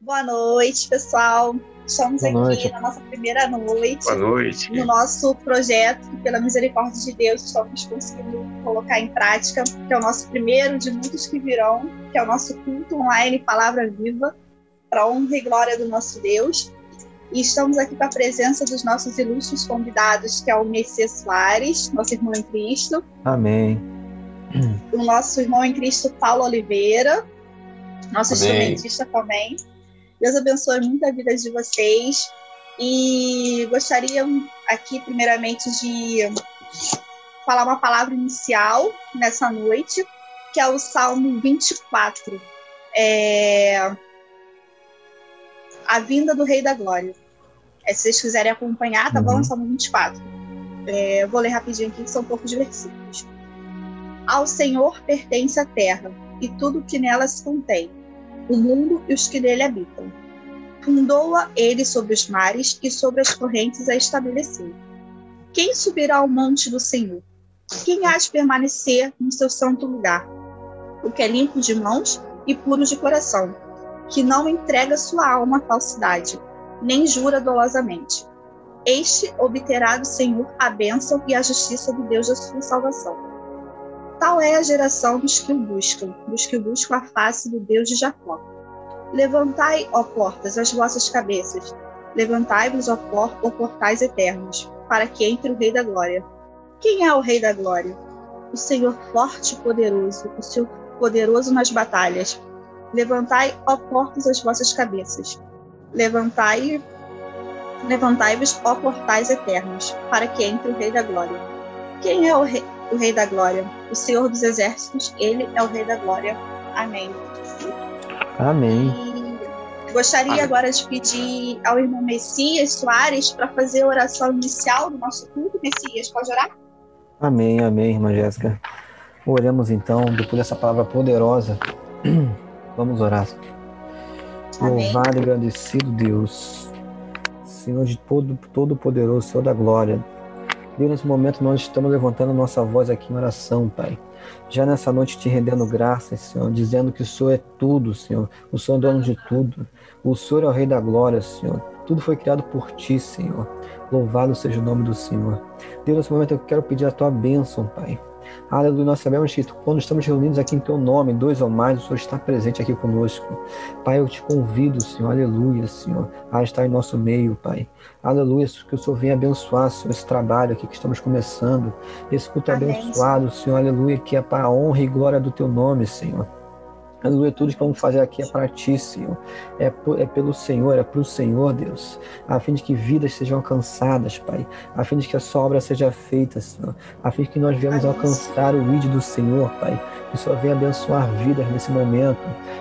Boa noite, pessoal. Estamos Boa aqui noite. na nossa primeira noite. Boa noite. No nosso projeto, que pela misericórdia de Deus estamos conseguindo colocar em prática, que é o nosso primeiro de muitos que virão, que é o nosso culto online Palavra Viva, para honra e glória do nosso Deus. E estamos aqui com a presença dos nossos ilustres convidados, que é o Messias Soares, nosso irmão em Cristo. Amém. O nosso irmão em Cristo, Paulo Oliveira, nosso Amém. instrumentista também. Deus abençoe muito a vida de vocês. E gostaria aqui, primeiramente, de falar uma palavra inicial nessa noite, que é o Salmo 24. É... A vinda do Rei da Glória. É, se vocês quiserem acompanhar, tá uhum. bom? Salmo 24. É, vou ler rapidinho aqui, que são poucos versículos. Ao Senhor pertence a terra e tudo que nela se contém o mundo e os que nele habitam. Fundou-a ele sobre os mares e sobre as correntes a estabeleceu. Quem subirá ao monte do Senhor? Quem há de permanecer no seu santo lugar? O que é limpo de mãos e puro de coração, que não entrega sua alma à falsidade, nem jura dolosamente. Este obterá do Senhor a bênção e a justiça do Deus da sua salvação. Tal é a geração dos que o buscam, dos que buscam a face do Deus de Jacó. Levantai, ó portas, as vossas cabeças. Levantai-vos, ó, por, ó portais eternos, para que entre o Rei da Glória. Quem é o Rei da Glória? O Senhor forte e poderoso, o Senhor poderoso nas batalhas. Levantai, ó portas, as vossas cabeças. Levantai, levantai-vos, ó portais eternos, para que entre o Rei da Glória. Quem é o Rei? O Rei da Glória. O Senhor dos Exércitos, ele é o Rei da Glória. Amém. Amém. E gostaria Amém. agora de pedir ao irmão Messias Soares para fazer a oração inicial do nosso culto. Messias, pode orar? Amém, amém, irmã Jéssica. Oremos então, depois dessa palavra poderosa. Vamos orar. Louvado e agradecido Deus, Senhor de todo, todo poderoso, Senhor da glória, Deus, nesse momento nós estamos levantando nossa voz aqui em oração, Pai. Já nessa noite te rendendo graças, Senhor, dizendo que o Senhor é tudo, Senhor. O Senhor é dono de tudo. O Senhor é o Rei da Glória, Senhor. Tudo foi criado por ti, Senhor. Louvado seja o nome do Senhor. Deus, nesse momento eu quero pedir a tua bênção, Pai. Aleluia. Nós sabemos que quando estamos reunidos aqui em teu nome, dois ou mais, o Senhor está presente aqui conosco. Pai, eu te convido, Senhor, aleluia, Senhor, a estar em nosso meio, Pai. Aleluia, que o Senhor venha abençoar, Senhor, esse trabalho aqui que estamos começando. Esse culto Amém. abençoado, Senhor, aleluia, que é para a honra e glória do teu nome, Senhor. Aleluia, tudo que vamos fazer aqui é para ti, Senhor. É, é pelo Senhor, é para o Senhor, Deus. A fim de que vidas sejam alcançadas, Pai. A fim de que a sua obra seja feita, Senhor. A fim de que nós venhamos alcançar o vídeo do Senhor, Pai. Que o Senhor venha abençoar vidas nesse momento.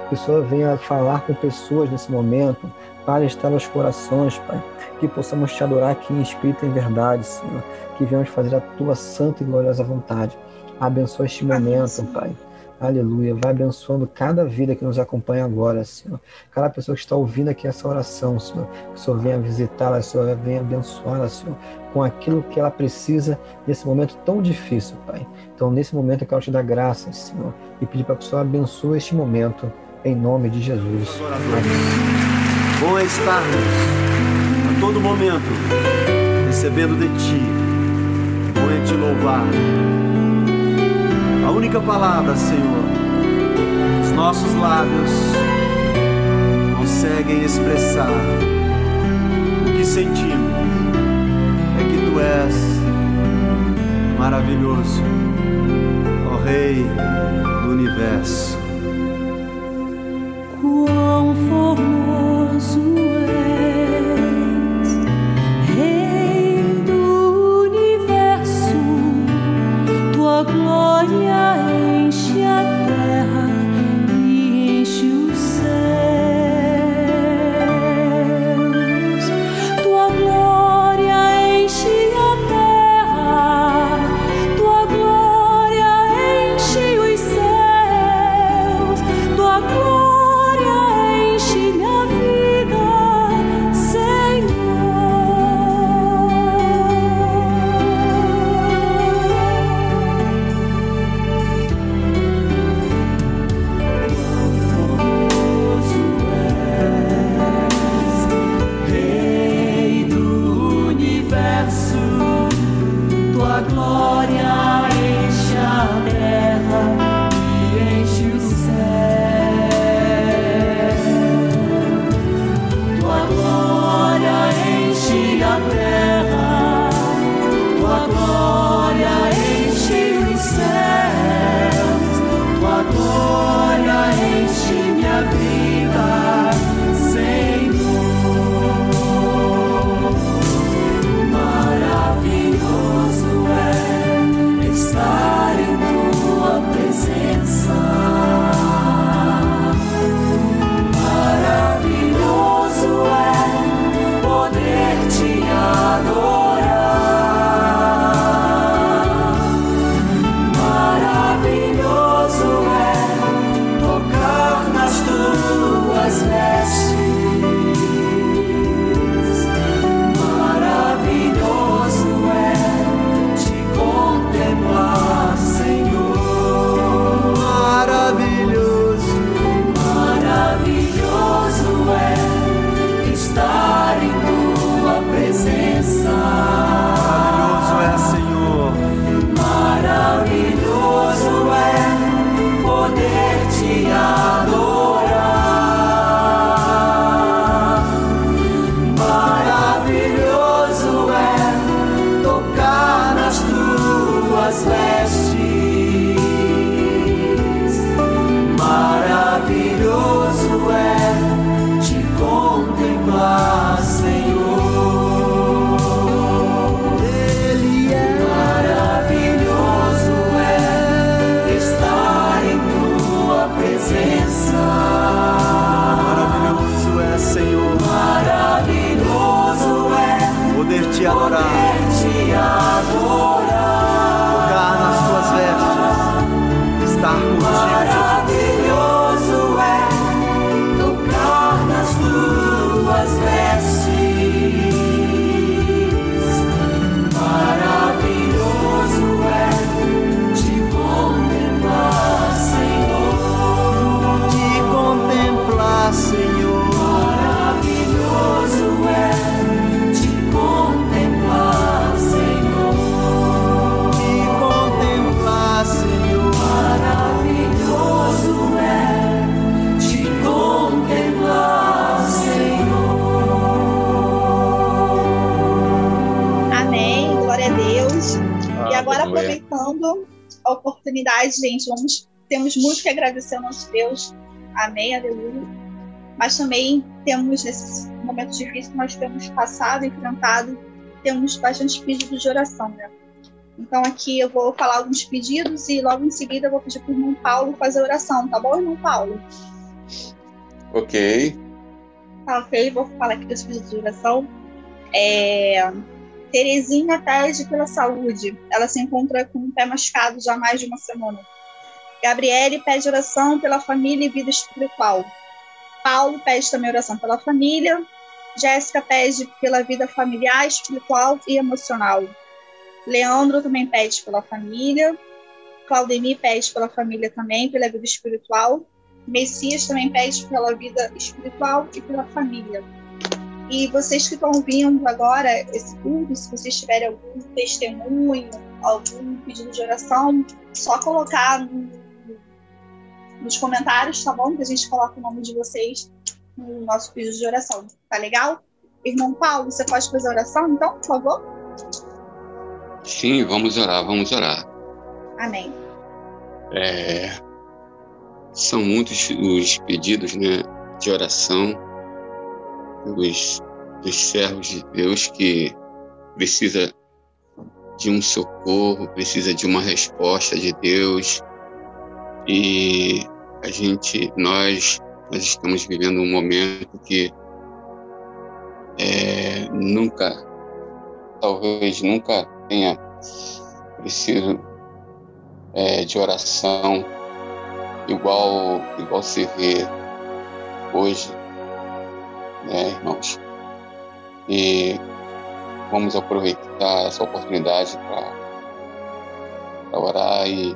Que o Senhor venha falar com pessoas nesse momento. Para estar nos corações, Pai. Que possamos te adorar aqui em espírito e em verdade, Senhor. Que venhamos fazer a tua santa e gloriosa vontade. Abençoa este momento, Pai. Aleluia. Vai abençoando cada vida que nos acompanha agora, Senhor. Cada pessoa que está ouvindo aqui essa oração, Senhor. Que o Senhor venha visitá-la, Senhor. Venha abençoá-la, Senhor. Com aquilo que ela precisa nesse momento tão difícil, Pai. Então, nesse momento, eu quero te dar graças, Senhor. E pedir para que o Senhor abençoe este momento. Em nome de Jesus. Bom estarmos a todo momento recebendo de Ti. Bom é te louvar a única palavra, Senhor, os nossos lábios conseguem expressar o que sentimos é que Tu és maravilhoso, ó Rei do universo. Quão formoso glória glory. Oportunidade, gente. Vamos, temos muito que agradecer ao nosso Deus. Amém, aleluia. Mas também temos, nesses momentos difíceis que nós temos passado, enfrentado, temos bastante pedidos de oração, né? Então aqui eu vou falar alguns pedidos e logo em seguida eu vou pedir para o irmão Paulo fazer a oração, tá bom, irmão Paulo? Ok. Tá ok, vou falar aqui dos pedidos de oração. É... Terezinha pede pela saúde. Ela se encontra com o pé machucado já há mais de uma semana. Gabriele pede oração pela família e vida espiritual. Paulo pede também oração pela família. Jéssica pede pela vida familiar, espiritual e emocional. Leandro também pede pela família. Claudemir pede pela família também, pela vida espiritual. Messias também pede pela vida espiritual e pela família. E vocês que estão ouvindo agora esse culto, se vocês tiverem algum testemunho, algum pedido de oração, só colocar no, nos comentários, tá bom? Que a gente coloca o nome de vocês no nosso pedido de oração. Tá legal? Irmão Paulo, você pode fazer a oração, então, por favor? Sim, vamos orar, vamos orar. Amém. É, são muitos os pedidos né, de oração dos, dos servos de Deus que precisa de um socorro, precisa de uma resposta de Deus. E a gente, nós, nós estamos vivendo um momento que é, nunca, talvez nunca tenha preciso é, de oração igual igual se vê hoje, né, irmãos? E vamos aproveitar essa oportunidade para orar e,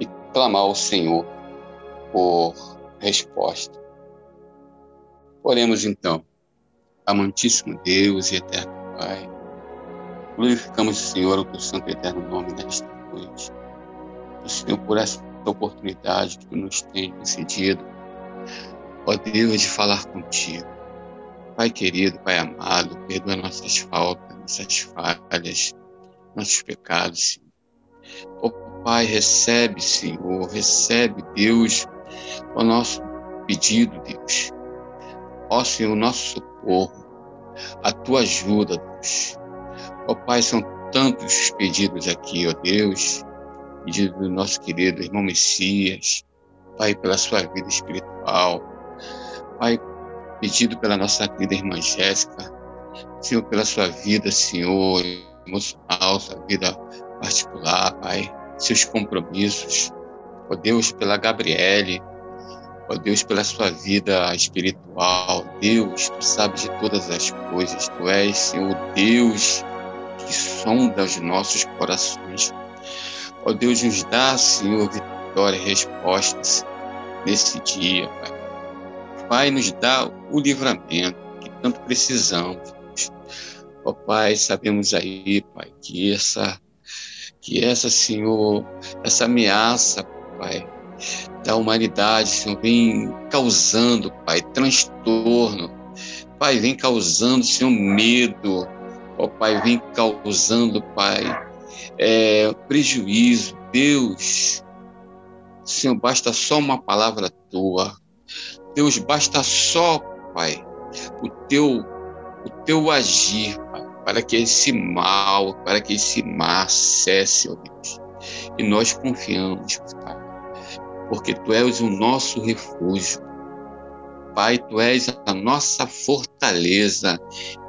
e clamar ao Senhor por resposta. Oremos então, amantíssimo Deus e eterno Pai Glorificamos, Senhor, o teu santo e eterno nome nesta noite. Senhor, por essa oportunidade que nos tem concedido, ó Deus, de falar contigo. Pai querido, Pai amado, perdoa nossas faltas, nossas falhas, nossos pecados, Senhor. Ó Pai, recebe, Senhor, recebe, Deus, o nosso pedido, Deus. Ó Senhor, o nosso socorro, a tua ajuda, Deus. Ó Pai, são tantos pedidos aqui, ó Deus, pedido do nosso querido irmão Messias, Pai, pela sua vida espiritual, Pai, pedido pela nossa querida irmã Jéssica, Senhor, pela sua vida, Senhor, emocional, sua vida particular, Pai, seus compromissos, ó Deus, pela Gabriele, ó Deus, pela sua vida espiritual, Deus, tu sabes de todas as coisas, tu és, Senhor, Deus, que sonda os nossos corações. Ó Deus, nos dá, Senhor, vitória e respostas nesse dia, Pai. Pai, nos dá o livramento que tanto precisamos. Ó Pai, sabemos aí, Pai, que essa, que essa, Senhor, essa ameaça, Pai, da humanidade, Senhor, vem causando, Pai, transtorno. Pai, vem causando, Senhor, medo, ó Pai, vem causando, Pai, é, prejuízo. Deus, Senhor, basta só uma palavra tua. Deus, basta só, Pai, o teu, o teu agir, Pai, para que esse mal, para que esse mar cesse, ó Deus. E nós confiamos, Pai, porque Tu és o nosso refúgio. Pai, tu és a nossa fortaleza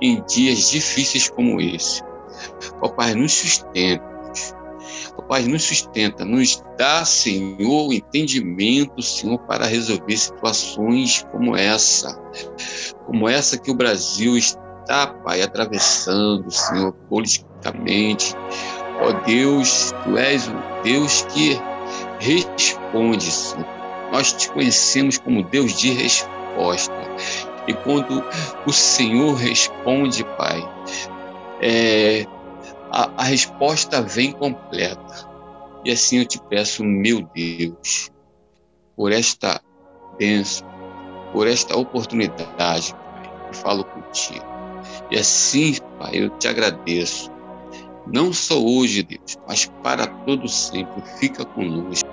em dias difíceis como esse. Ó Pai, nos sustenta. Pai, nos sustenta, nos dá, Senhor, entendimento, Senhor, para resolver situações como essa. Como essa que o Brasil está, Pai, atravessando, Senhor, politicamente. Ó Deus, tu és o Deus que responde, Senhor. Nós te conhecemos como Deus de resposta. E quando o Senhor responde, Pai, é, a, a resposta vem completa. E assim eu te peço, meu Deus, por esta bênção, por esta oportunidade, Pai, eu falo contigo. E assim, Pai, eu te agradeço. Não só hoje, Deus, mas para todo sempre. Fica conosco.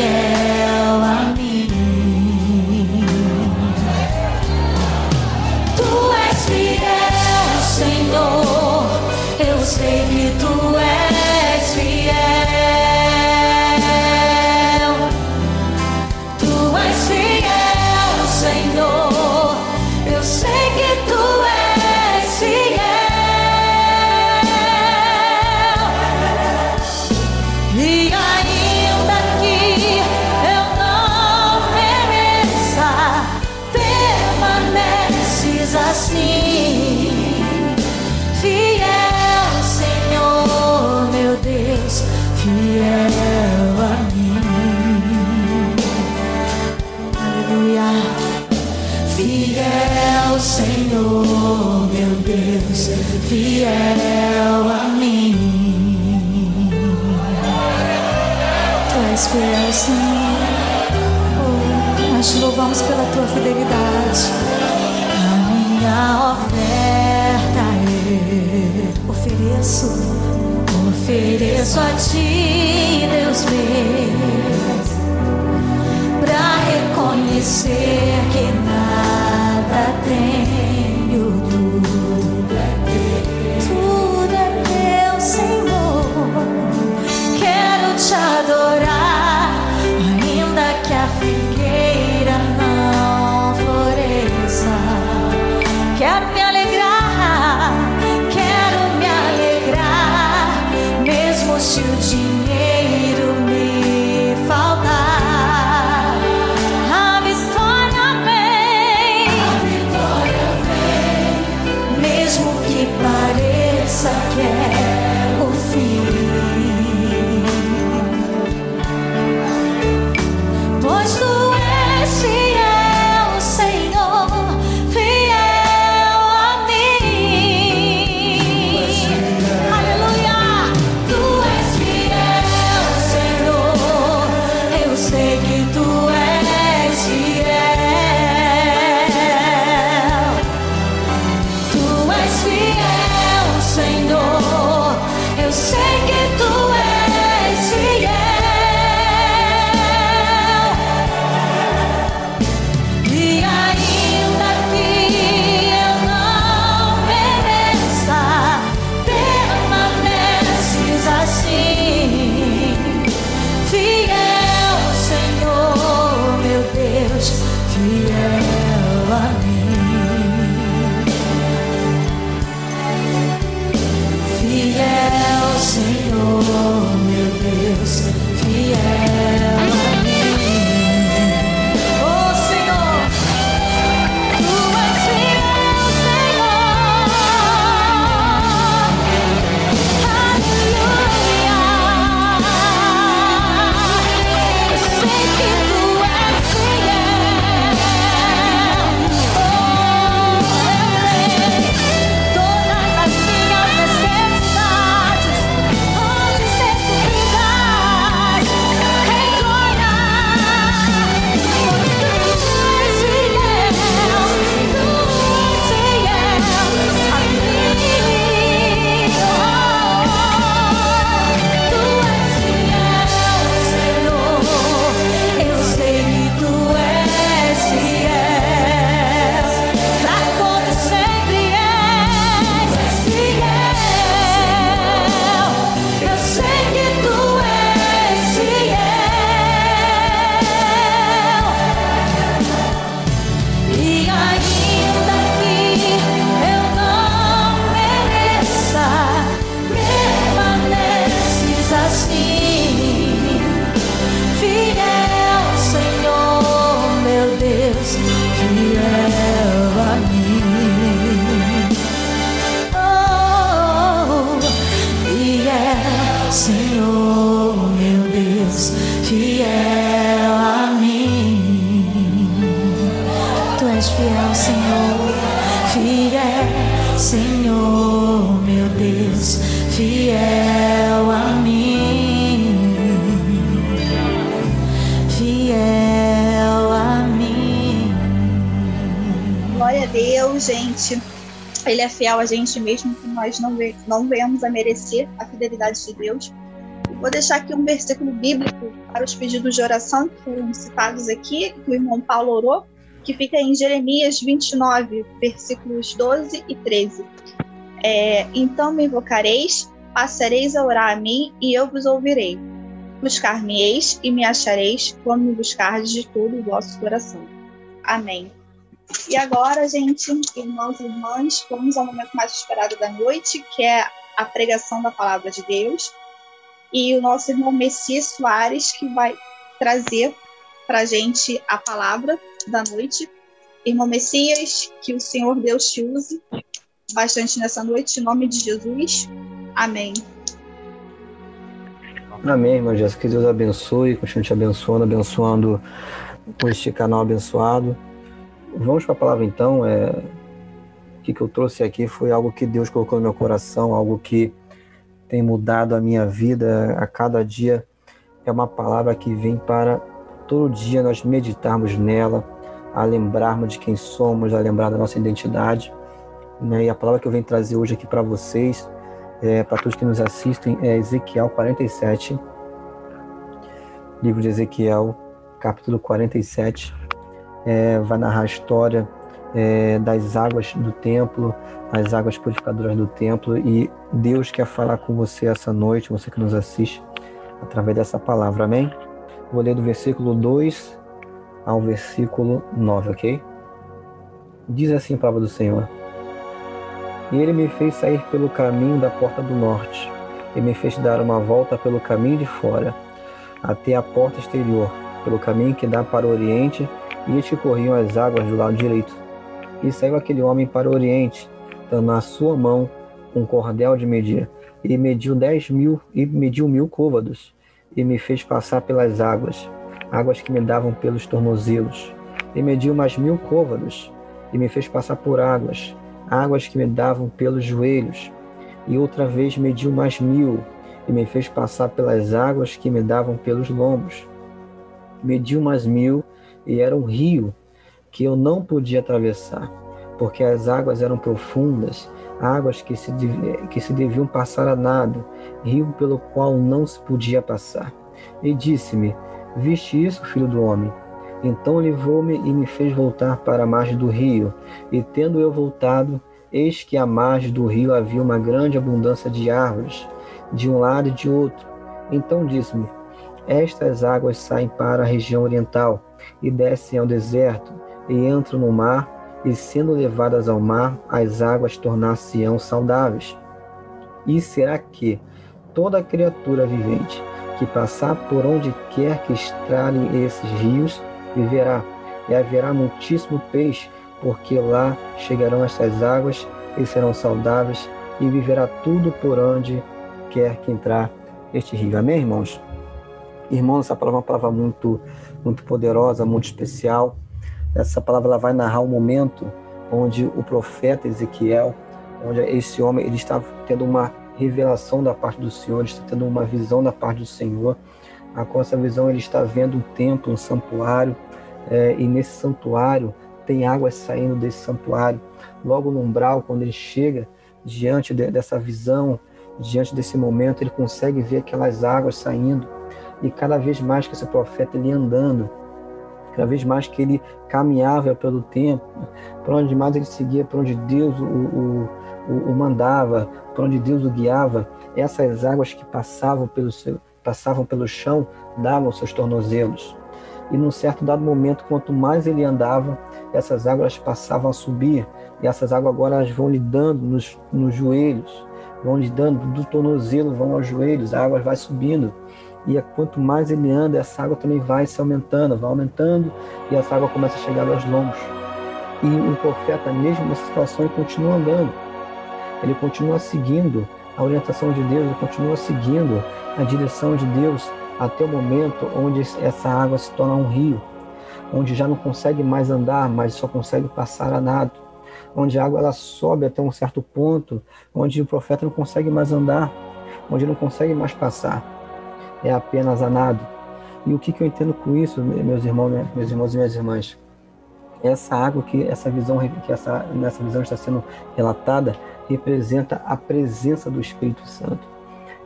yeah. Fiel a mim, Aleluia. Fiel Senhor meu Deus fiel a mim. Tu és fiel Senhor. Oh, nós te louvamos pela tua fidelidade. Na minha oferta ofereço a ti, Deus meu, para reconhecer que não. Senhor, meu Deus, fiel a mim. Tu és fiel, Senhor, fiel, Senhor, meu Deus, fiel a mim. Fiel a mim. Glória a Deus, gente. Ele é fiel a gente mesmo que nós não, não venhamos a merecer a fidelidade de Deus. Vou deixar aqui um versículo bíblico para os pedidos de oração que foram citados aqui, que o irmão Paulo orou, que fica em Jeremias 29, versículos 12 e 13. É, então me invocareis, passareis a orar a mim e eu vos ouvirei. Buscar-me-eis e me achareis quando me buscardes de todo o vosso coração. Amém. E agora, gente, irmãos e irmãs, vamos ao momento mais esperado da noite, que é a pregação da palavra de Deus. E o nosso irmão Messias Soares, que vai trazer para a gente a palavra da noite. Irmão Messias, que o Senhor Deus te use bastante nessa noite, em nome de Jesus. Amém. Amém, irmã Jéssica. Que Deus abençoe, continue te abençoando, abençoando este canal abençoado. Vamos para a palavra então. É... O que, que eu trouxe aqui foi algo que Deus colocou no meu coração, algo que tem mudado a minha vida a cada dia. É uma palavra que vem para todo dia nós meditarmos nela, a lembrarmos de quem somos, a lembrar da nossa identidade. Né? E a palavra que eu venho trazer hoje aqui para vocês, é, para todos que nos assistem, é Ezequiel 47, livro de Ezequiel, capítulo 47, é, vai narrar a história é, das águas do templo, as águas purificadoras do templo, e Deus quer falar com você essa noite, você que nos assiste, através dessa palavra, amém? Vou ler do versículo 2 ao versículo 9, ok? Diz assim a palavra do Senhor. E ele me fez sair pelo caminho da porta do norte, e me fez dar uma volta pelo caminho de fora, até a porta exterior, pelo caminho que dá para o oriente, e este corriam as águas do lado direito. E saiu aquele homem para o oriente, dando na sua mão um cordel de medir, e mediu dez mil, e mediu mil côvados, e me fez passar pelas águas, águas que me davam pelos tornozelos. E mediu mais mil côvados, e me fez passar por águas, águas que me davam pelos joelhos. E outra vez mediu mais mil, e me fez passar pelas águas que me davam pelos lombos. Mediu mais mil, e era um rio que eu não podia atravessar, porque as águas eram profundas, águas que se, que se deviam passar a nado, rio pelo qual não se podia passar. E disse-me: Viste isso, filho do homem? Então levou-me e me fez voltar para a margem do rio, e tendo eu voltado, eis que à margem do rio havia uma grande abundância de árvores, de um lado e de outro. Então disse-me: Estas águas saem para a região oriental e descem ao deserto, e entram no mar, e sendo levadas ao mar, as águas tornar-se-ão saudáveis. E será que toda criatura vivente que passar por onde quer que estralem esses rios, viverá, e haverá muitíssimo peixe, porque lá chegarão essas águas e serão saudáveis, e viverá tudo por onde quer que entrar este rio. Amém, irmãos? Irmãos, essa palavra é uma palavra muito muito poderosa, muito especial. Essa palavra ela vai narrar um momento onde o profeta Ezequiel, onde esse homem ele está tendo uma revelação da parte do Senhor, está tendo uma visão da parte do Senhor. Com essa visão ele está vendo um templo, um santuário, é, e nesse santuário tem águas saindo desse santuário. Logo no umbral, quando ele chega diante de, dessa visão, diante desse momento, ele consegue ver aquelas águas saindo e cada vez mais que esse profeta ele andando, cada vez mais que ele caminhava pelo tempo, para onde mais ele seguia, para onde Deus o, o, o, o mandava, para onde Deus o guiava, essas águas que passavam pelo, seu, passavam pelo chão davam seus tornozelos. E num certo dado momento, quanto mais ele andava, essas águas passavam a subir, e essas águas agora elas vão lhe dando nos, nos joelhos, vão lhe dando do tornozelo, vão aos joelhos, a água vai subindo e quanto mais ele anda, essa água também vai se aumentando, vai aumentando, e essa água começa a chegar aos lombos. E o profeta, mesmo nessa situação, ele continua andando, ele continua seguindo a orientação de Deus, ele continua seguindo a direção de Deus até o momento onde essa água se torna um rio, onde já não consegue mais andar, mas só consegue passar a nado, onde a água ela sobe até um certo ponto, onde o profeta não consegue mais andar, onde não consegue mais passar. É apenas a nado. E o que, que eu entendo com isso, meus irmãos, meus irmãos e minhas irmãs? Essa água que essa visão que essa nessa visão está sendo relatada representa a presença do Espírito Santo.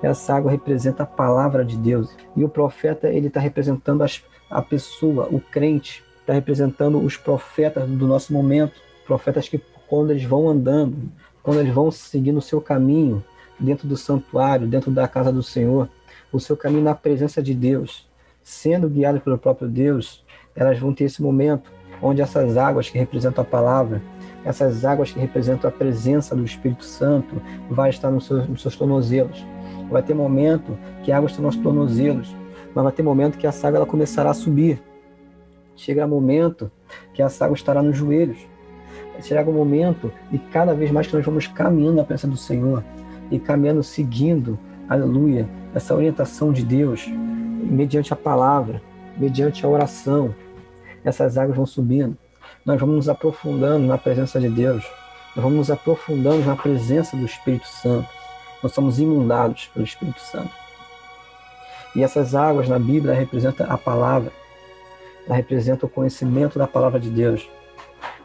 Essa água representa a palavra de Deus e o profeta ele está representando as, a pessoa, o crente, está representando os profetas do nosso momento, profetas que quando eles vão andando, quando eles vão seguindo o seu caminho dentro do santuário, dentro da casa do Senhor, o seu caminho na presença de Deus, sendo guiados pelo próprio Deus, elas vão ter esse momento onde essas águas que representam a palavra, essas águas que representam a presença do Espírito Santo, vai estar nos seus, nos seus tornozelos. Vai ter momento que a água está nos tornozelos, mas vai ter momento que essa água ela começará a subir. Chega momento que essa água estará nos joelhos. Chega o momento e cada vez mais que nós vamos caminhando na presença do Senhor e caminhando seguindo, aleluia, essa orientação de Deus, mediante a palavra, mediante a oração, essas águas vão subindo. Nós vamos nos aprofundando na presença de Deus. Nós vamos nos aprofundando na presença do Espírito Santo. Nós somos inundados pelo Espírito Santo. E essas águas na Bíblia representam a palavra. Ela representa o conhecimento da palavra de Deus.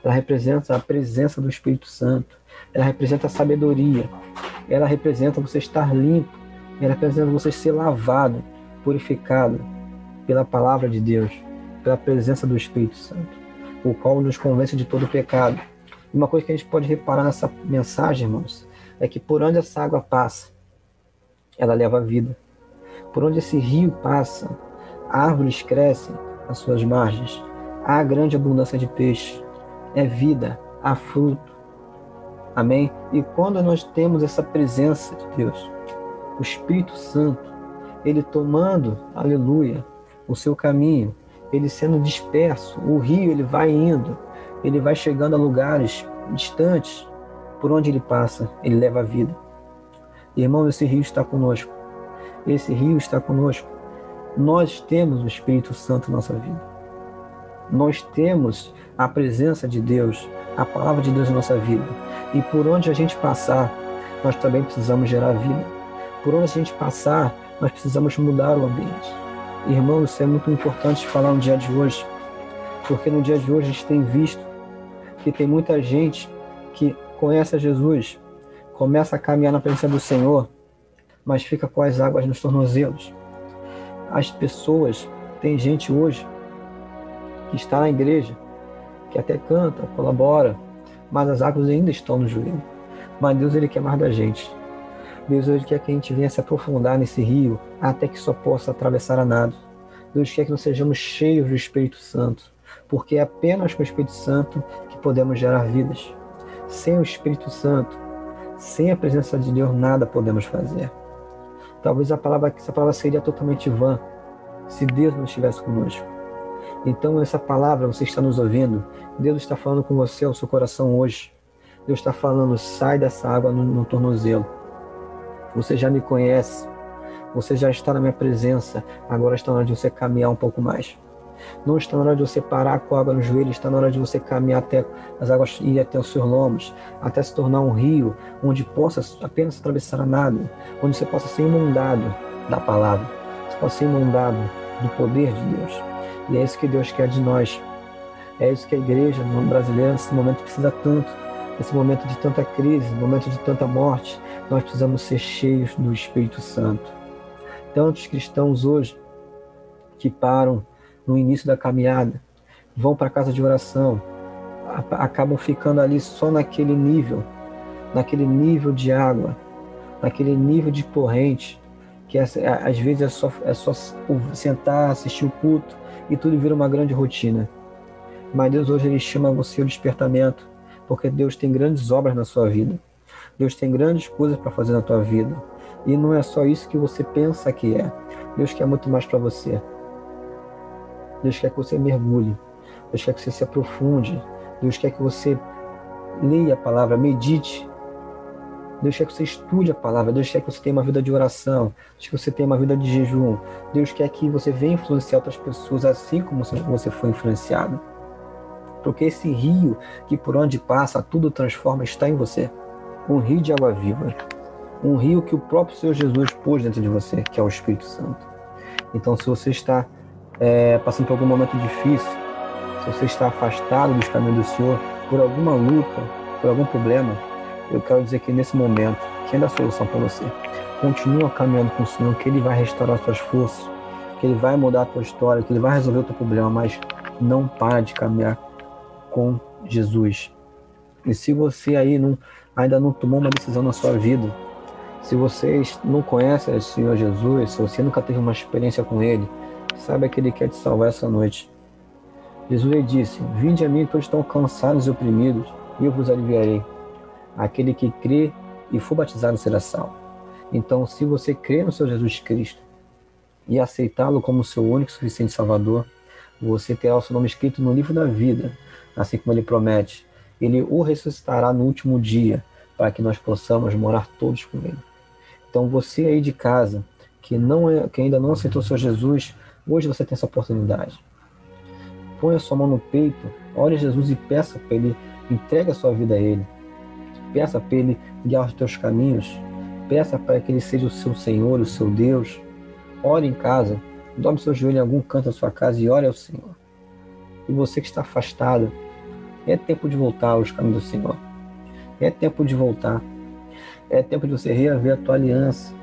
Ela representa a presença do Espírito Santo. Ela representa a sabedoria. Ela representa você estar limpo. Ela representa você ser lavado, purificado pela palavra de Deus, pela presença do Espírito Santo, o qual nos convence de todo pecado. Uma coisa que a gente pode reparar nessa mensagem, irmãos, é que por onde essa água passa, ela leva a vida. Por onde esse rio passa, árvores crescem às suas margens. Há grande abundância de peixe. É vida, há fruto. Amém? E quando nós temos essa presença de Deus, o Espírito Santo, ele tomando, aleluia, o seu caminho, ele sendo disperso, o rio ele vai indo, ele vai chegando a lugares distantes, por onde ele passa, ele leva a vida. Irmão, esse rio está conosco. Esse rio está conosco. Nós temos o Espírito Santo na nossa vida. Nós temos a presença de Deus, a palavra de Deus na nossa vida. E por onde a gente passar, nós também precisamos gerar vida. Por onde a gente passar, nós precisamos mudar o ambiente. Irmão, isso é muito importante falar no dia de hoje, porque no dia de hoje a gente tem visto que tem muita gente que conhece a Jesus, começa a caminhar na presença do Senhor, mas fica com as águas nos tornozelos. As pessoas, tem gente hoje que está na igreja, que até canta, colabora, mas as águas ainda estão no joelho. Mas Deus ele quer mais da gente. Deus ele quer que a gente venha se aprofundar nesse rio até que só possa atravessar a nado. Deus quer que nós sejamos cheios do Espírito Santo, porque é apenas com o Espírito Santo que podemos gerar vidas. Sem o Espírito Santo, sem a presença de Deus, nada podemos fazer. Talvez a palavra, essa palavra seria totalmente vã se Deus não estivesse conosco. Então, essa palavra, você está nos ouvindo, Deus está falando com você ao seu coração hoje. Deus está falando, sai dessa água no, no tornozelo você já me conhece, você já está na minha presença, agora está na hora de você caminhar um pouco mais. Não está na hora de você parar com a água no joelho, está na hora de você caminhar até as águas ir até os seus lombos, até se tornar um rio onde possa apenas atravessar a nada, onde você possa ser inundado da palavra, você possa ser inundado do poder de Deus. E é isso que Deus quer de nós. É isso que a igreja brasileira nesse momento precisa tanto nesse momento de tanta crise, momento de tanta morte, nós precisamos ser cheios do Espírito Santo. Tantos cristãos hoje que param no início da caminhada, vão para a casa de oração, acabam ficando ali só naquele nível, naquele nível de água, naquele nível de corrente, que é, às vezes é só, é só sentar, assistir o culto e tudo vira uma grande rotina. Mas Deus hoje ele chama você ao despertamento porque Deus tem grandes obras na sua vida. Deus tem grandes coisas para fazer na tua vida. E não é só isso que você pensa que é. Deus quer muito mais para você. Deus quer que você mergulhe. Deus quer que você se aprofunde. Deus quer que você leia a palavra, medite. Deus quer que você estude a palavra. Deus quer que você tenha uma vida de oração. Deus quer que você tenha uma vida de jejum. Deus quer que você venha influenciar outras pessoas assim como você foi influenciado. porque esse rio que por onde passa tudo transforma está em você. Um rio de água viva. Um rio que o próprio Senhor Jesus pôs dentro de você, que é o Espírito Santo. Então, se você está é, passando por algum momento difícil, se você está afastado dos caminhos do Senhor, por alguma luta, por algum problema, eu quero dizer que nesse momento, que é a solução para você. Continua caminhando com o Senhor, que Ele vai restaurar suas forças, que Ele vai mudar a tua história, que Ele vai resolver o teu problema, mas não para de caminhar com Jesus. E se você aí não, ainda não tomou uma decisão na sua vida, se você não conhece o Senhor Jesus, se você nunca teve uma experiência com Ele, saiba que Ele quer te salvar essa noite. Jesus lhe disse: Vinde a mim, todos estão cansados e oprimidos, e eu vos aliviarei. Aquele que crê e for batizado será salvo. Então, se você crê no Senhor Jesus Cristo e aceitá-lo como seu único e suficiente Salvador, você terá o seu nome escrito no livro da vida, assim como ele promete. Ele o ressuscitará no último dia, para que nós possamos morar todos com ele. Então, você aí de casa, que, não é, que ainda não aceitou o Jesus, hoje você tem essa oportunidade. Ponha sua mão no peito, ore Jesus e peça para Ele, entregue a sua vida a Ele. Peça para Ele guiar os teus caminhos. Peça para que Ele seja o seu Senhor, o seu Deus. Ore em casa, dobre seu joelho em algum canto da sua casa e ore ao Senhor. E você que está afastado, é tempo de voltar aos caminhos do Senhor. É tempo de voltar. É tempo de você reaver a tua aliança.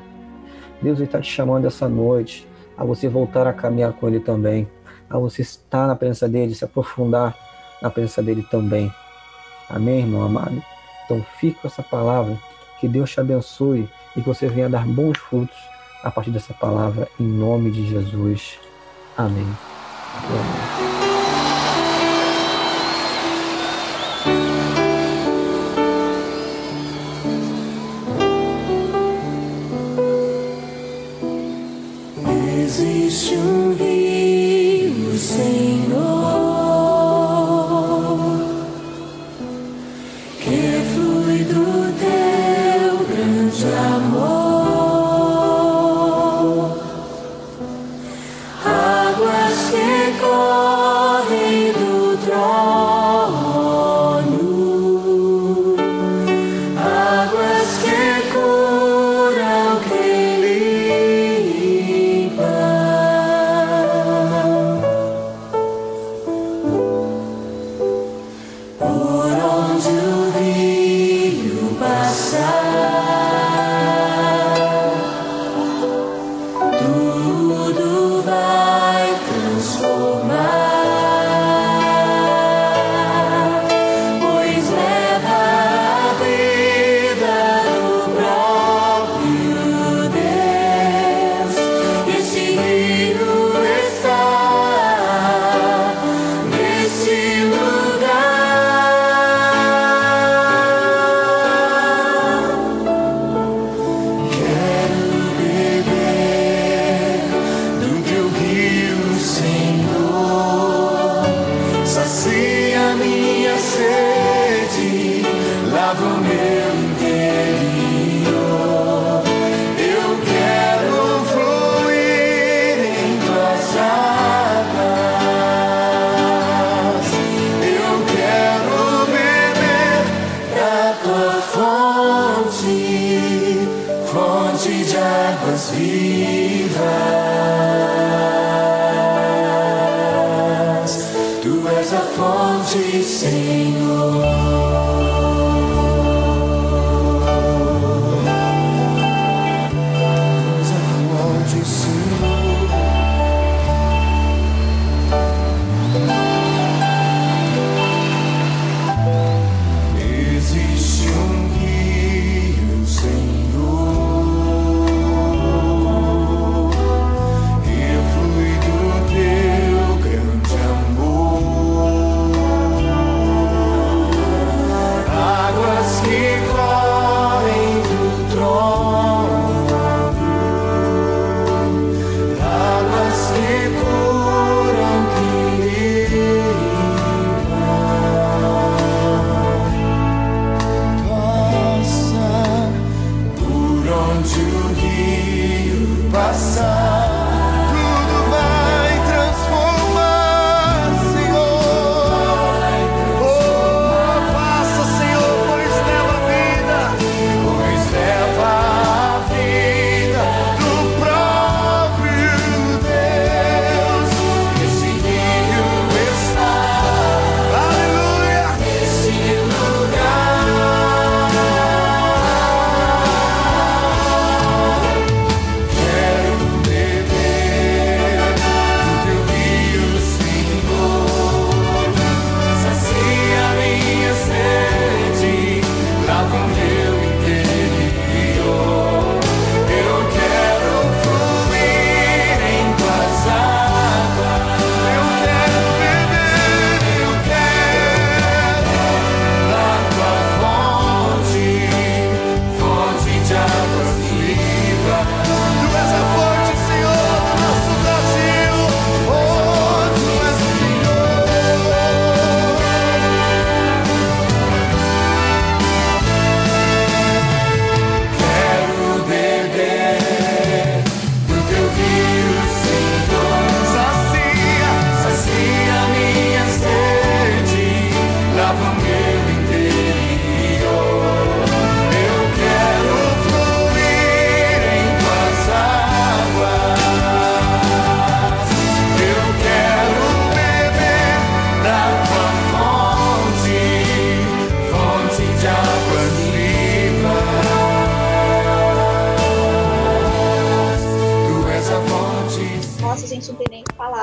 Deus está te chamando essa noite a você voltar a caminhar com Ele também, a você estar na presença dEle, se aprofundar na presença dEle também. Amém, irmão amado? Então fique com essa palavra, que Deus te abençoe e que você venha dar bons frutos a partir dessa palavra, em nome de Jesus. Amém. Amém.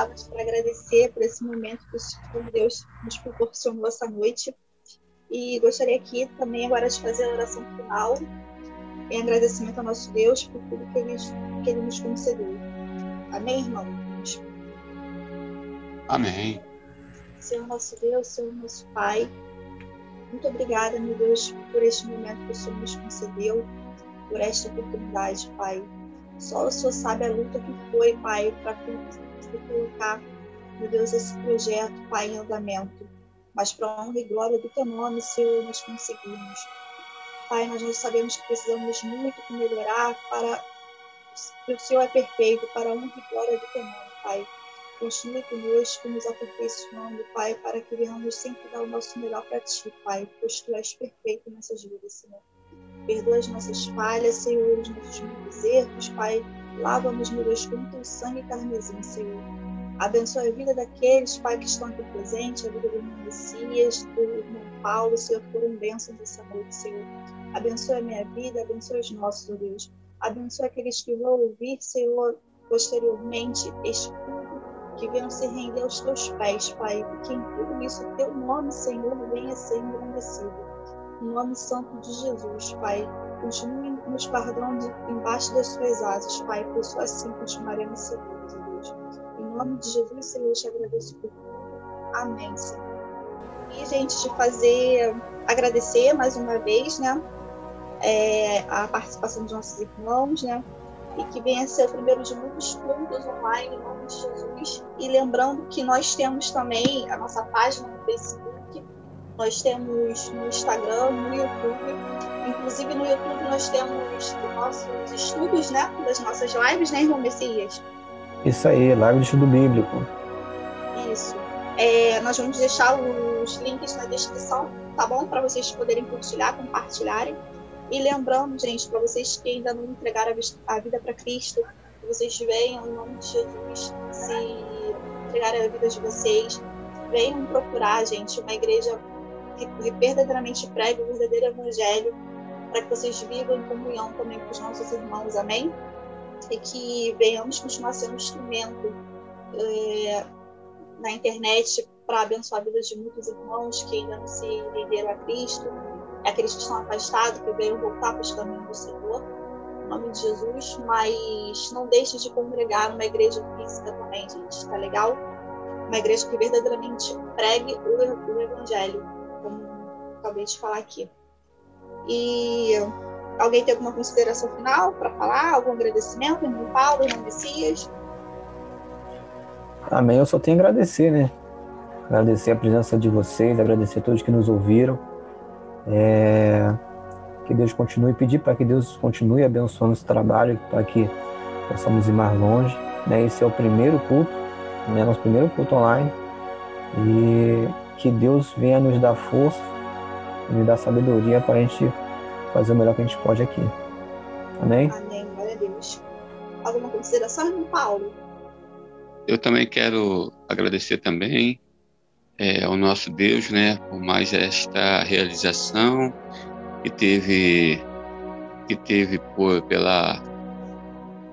Palavras para agradecer por esse momento que o Senhor Deus nos proporcionou essa noite. E gostaria aqui também agora de fazer a oração final em agradecimento ao nosso Deus por tudo que Ele, que ele nos concedeu. Amém, irmãos? Amém. Senhor nosso Deus, Senhor nosso Pai, muito obrigada, meu Deus, por este momento que o Senhor nos concedeu, por esta oportunidade, Pai. Só o Senhor sabe a luta que foi, Pai, para colocar, meu Deus, esse projeto, Pai, em andamento. Mas para honra e glória do Teu nome, Senhor, nós conseguimos. Pai, nós já sabemos que precisamos muito melhorar para o Senhor é perfeito, para a honra e glória do Teu nome, Pai. Continue conosco, nos aperfeiçoando, Pai, para que venhamos sempre dar o nosso melhor para Ti, Pai, pois Tu és perfeito nessas vidas, Senhor. Perdoa as nossas falhas, Senhor, os nossos erros, Pai. Lava-nos, com Teu sangue carmesim, Senhor. Abençoa a vida daqueles, Pai, que estão aqui presentes, a vida do irmão Messias, do irmão Paulo, Senhor, que foram bênçãos essa noite, Senhor. Abençoa a minha vida, abençoa os nossos, meu Deus. Abençoa aqueles que vão ouvir, Senhor, posteriormente este culto, que venham se render aos teus pés, Pai, que em tudo isso teu nome, Senhor, venha ser engrandecido. Em nome santo de Jesus, Pai, continue nos guardando embaixo das suas asas, Pai, pois só assim continuaremos seguros, Deus. Em nome de Jesus, Senhor, eu te agradeço por tudo. Amém, Senhor. E, gente, de fazer, agradecer mais uma vez, né, é, a participação de nossos irmãos, né, e que venha ser o primeiro de muitos cultos online, em nome de Jesus. E lembrando que nós temos também a nossa página no Facebook, nós temos no Instagram, no YouTube. Inclusive no YouTube nós temos os nossos estudos, né? Das nossas lives, né, irmão Messias? Isso aí, live de estudo bíblico. Isso. É, nós vamos deixar os links na descrição, tá bom? Para vocês poderem compartilhar, compartilharem. E lembrando, gente, para vocês que ainda não entregaram a vida para Cristo, que vocês venham, em nome de Jesus, se entregarem a vida de vocês, venham procurar, gente, uma igreja que verdadeiramente pregue o verdadeiro evangelho, para que vocês vivam em comunhão também com os nossos irmãos, amém? E que venhamos continuar sendo um instrumento é, na internet para abençoar a vida de muitos irmãos que ainda não se renderam a Cristo, aqueles que estão afastados, que venham voltar para os caminhos do Senhor, em nome de Jesus, mas não deixe de congregar numa igreja física também, gente, tá legal? Uma igreja que verdadeiramente pregue o, o Evangelho, como acabei de falar aqui. E alguém tem alguma consideração final para falar? Algum agradecimento? Irmão Paulo, irmão Messias? Amém. Eu só tenho a agradecer, né? Agradecer a presença de vocês, agradecer a todos que nos ouviram. É, que Deus continue, pedir para que Deus continue abençoando esse trabalho, para que possamos ir mais longe. Né? Esse é o primeiro culto, né? nosso primeiro culto online. E que Deus venha nos dar força, nos dar sabedoria para a gente fazer o melhor que a gente pode aqui. Amém? Amém, glória a Deus. Alguma consideração, irmão Paulo? Eu também quero agradecer também é, ao nosso Deus, né, por mais esta realização que teve que teve por pela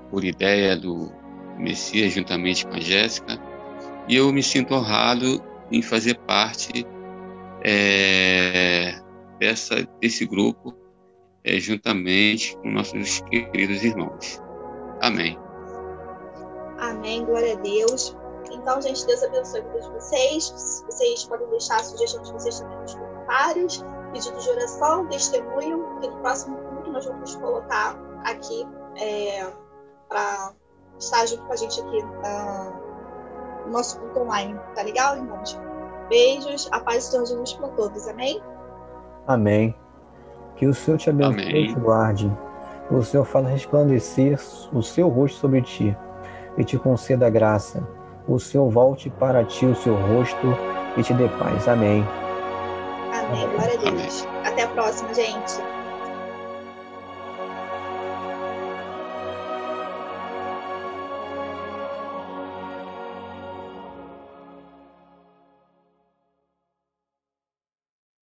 por ideia do Messias juntamente com a Jéssica e eu me sinto honrado em fazer parte é, dessa desse grupo é, juntamente com nossos queridos irmãos. Amém. Amém, glória a Deus. Então, gente, Deus abençoe de vocês. Vocês podem deixar a sugestão de vocês também nos comentários, pedido de oração, testemunho, que no próximo culto nós vamos colocar aqui é, para estar junto com a gente aqui uh, no nosso culto online. Tá legal, irmãos? Beijos, a paz do Senhor Jesus para todos. Amém? Amém. Que o Senhor te abençoe e te guarde. Que o Senhor faça resplandecer o seu rosto sobre ti e te conceda graça o Senhor volte para ti o seu rosto e te dê paz. Amém. Amém. Glória a Deus. Até a próxima, gente.